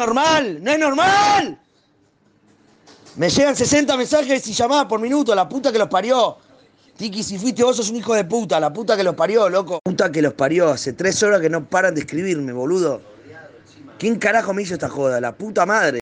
normal, no es normal. Me llegan 60 mensajes y llamadas por minuto, la puta que los parió. Tiki, si fuiste vos sos un hijo de puta, la puta que los parió, loco. Puta que los parió, hace tres horas que no paran de escribirme, boludo. ¿Quién carajo me hizo esta joda? La puta madre.